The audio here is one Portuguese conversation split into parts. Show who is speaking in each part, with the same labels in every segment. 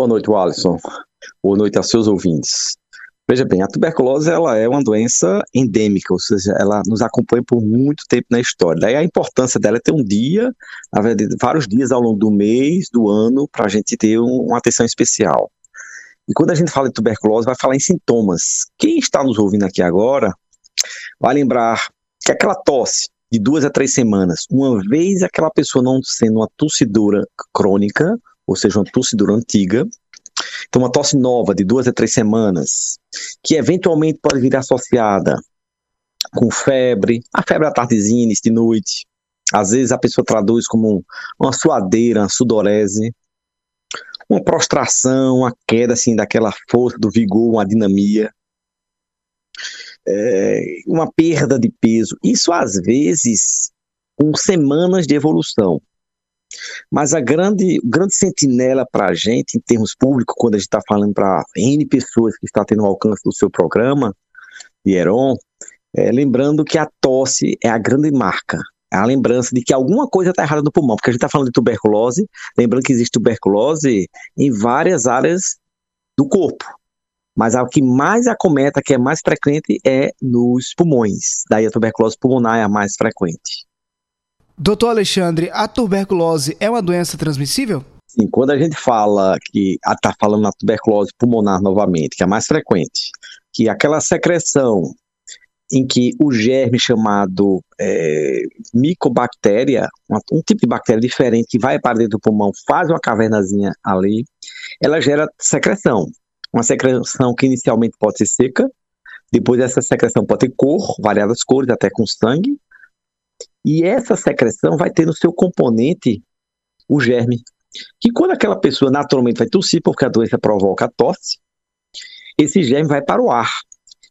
Speaker 1: Boa noite, Alisson. Boa noite aos seus ouvintes. Veja bem, a tuberculose ela é uma doença endêmica, ou seja, ela nos acompanha por muito tempo na história. Daí a importância dela é ter um dia, vários dias ao longo do mês, do ano, para a gente ter um, uma atenção especial. E quando a gente fala de tuberculose, vai falar em sintomas. Quem está nos ouvindo aqui agora vai lembrar que aquela tosse de duas a três semanas, uma vez aquela pessoa não sendo uma tossidura crônica, ou seja, uma tossidura antiga, então, uma tosse nova de duas a três semanas, que eventualmente pode vir associada com febre, a febre à tardezinha, início de noite. Às vezes a pessoa traduz como uma suadeira, uma sudorese, uma prostração, uma queda assim daquela força, do vigor, uma dinamia, é, uma perda de peso. Isso às vezes com semanas de evolução. Mas a grande, grande sentinela para a gente, em termos públicos, quando a gente está falando para N pessoas que está tendo o alcance do seu programa, de Heron, é, lembrando que a tosse é a grande marca, é a lembrança de que alguma coisa está errada no pulmão, porque a gente está falando de tuberculose, lembrando que existe tuberculose em várias áreas do corpo, mas a que mais acometa, que é mais frequente, é nos pulmões, daí a tuberculose pulmonar é a mais frequente.
Speaker 2: Doutor Alexandre, a tuberculose é uma doença transmissível?
Speaker 1: Sim, quando a gente fala que está falando na tuberculose pulmonar novamente, que é a mais frequente, que aquela secreção em que o germe chamado é, micobactéria, um tipo de bactéria diferente que vai para dentro do pulmão, faz uma cavernazinha ali, ela gera secreção. Uma secreção que inicialmente pode ser seca, depois essa secreção pode ter cor, variadas cores, até com sangue, e essa secreção vai ter no seu componente o germe. Que quando aquela pessoa naturalmente vai tossir, porque a doença provoca a tosse, esse germe vai para o ar.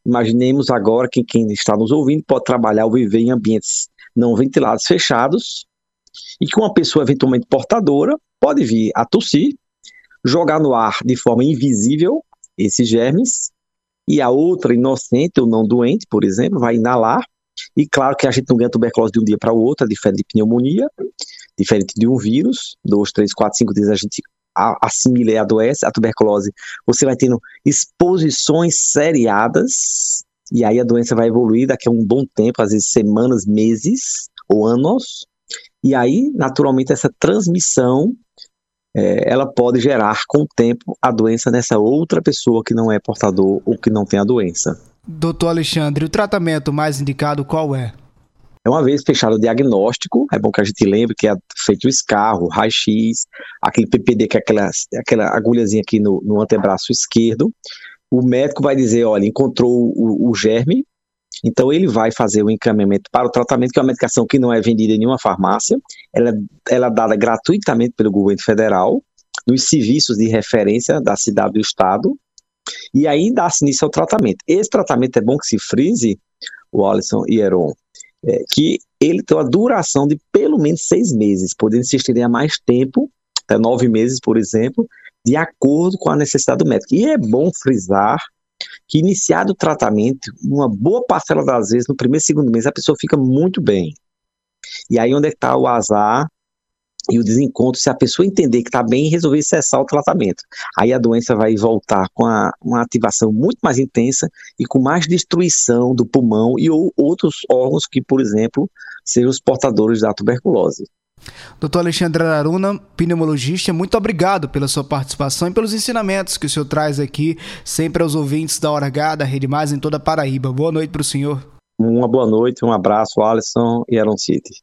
Speaker 1: Imaginemos agora que quem está nos ouvindo pode trabalhar ou viver em ambientes não ventilados fechados e que uma pessoa eventualmente portadora pode vir a tossir, jogar no ar de forma invisível esses germes e a outra inocente ou não doente, por exemplo, vai inalar e claro que a gente não ganha tuberculose de um dia para o outro, é diferente de pneumonia, diferente de um vírus, dois, três, quatro, cinco dias a gente assimila e adoece, a tuberculose, você vai tendo exposições seriadas, e aí a doença vai evoluir daqui a um bom tempo, às vezes semanas, meses ou anos, e aí, naturalmente, essa transmissão, é, ela pode gerar com o tempo a doença nessa outra pessoa que não é portador ou que não tem a doença.
Speaker 2: Doutor Alexandre, o tratamento mais indicado qual é?
Speaker 1: É uma vez fechado o diagnóstico, é bom que a gente lembre que é feito o escarro, raio-x, aquele PPD, que é aquela, aquela agulhazinha aqui no, no antebraço esquerdo. O médico vai dizer, olha, encontrou o, o germe, então ele vai fazer o encaminhamento para o tratamento, que é uma medicação que não é vendida em nenhuma farmácia, ela, ela é dada gratuitamente pelo governo federal, nos serviços de referência da cidade do estado, e aí dá-se início ao tratamento. Esse tratamento é bom que se frise, o Alisson e Heron, é, que ele tem uma duração de pelo menos seis meses, podendo se estender a mais tempo, até nove meses, por exemplo, de acordo com a necessidade do médico. E é bom frisar que iniciado o tratamento, uma boa parcela das vezes, no primeiro e segundo mês, a pessoa fica muito bem. E aí onde é está o azar e o desencontro, se a pessoa entender que está bem e resolver cessar o tratamento. Aí a doença vai voltar com a, uma ativação muito mais intensa e com mais destruição do pulmão e ou, outros órgãos que, por exemplo, sejam os portadores da tuberculose.
Speaker 2: Doutor Alexandre Aruna, pneumologista, muito obrigado pela sua participação e pelos ensinamentos que o senhor traz aqui, sempre aos ouvintes da Hora H, da Rede Mais em toda a Paraíba. Boa noite para o senhor.
Speaker 1: Uma boa noite, um abraço, Alisson e Aaron City.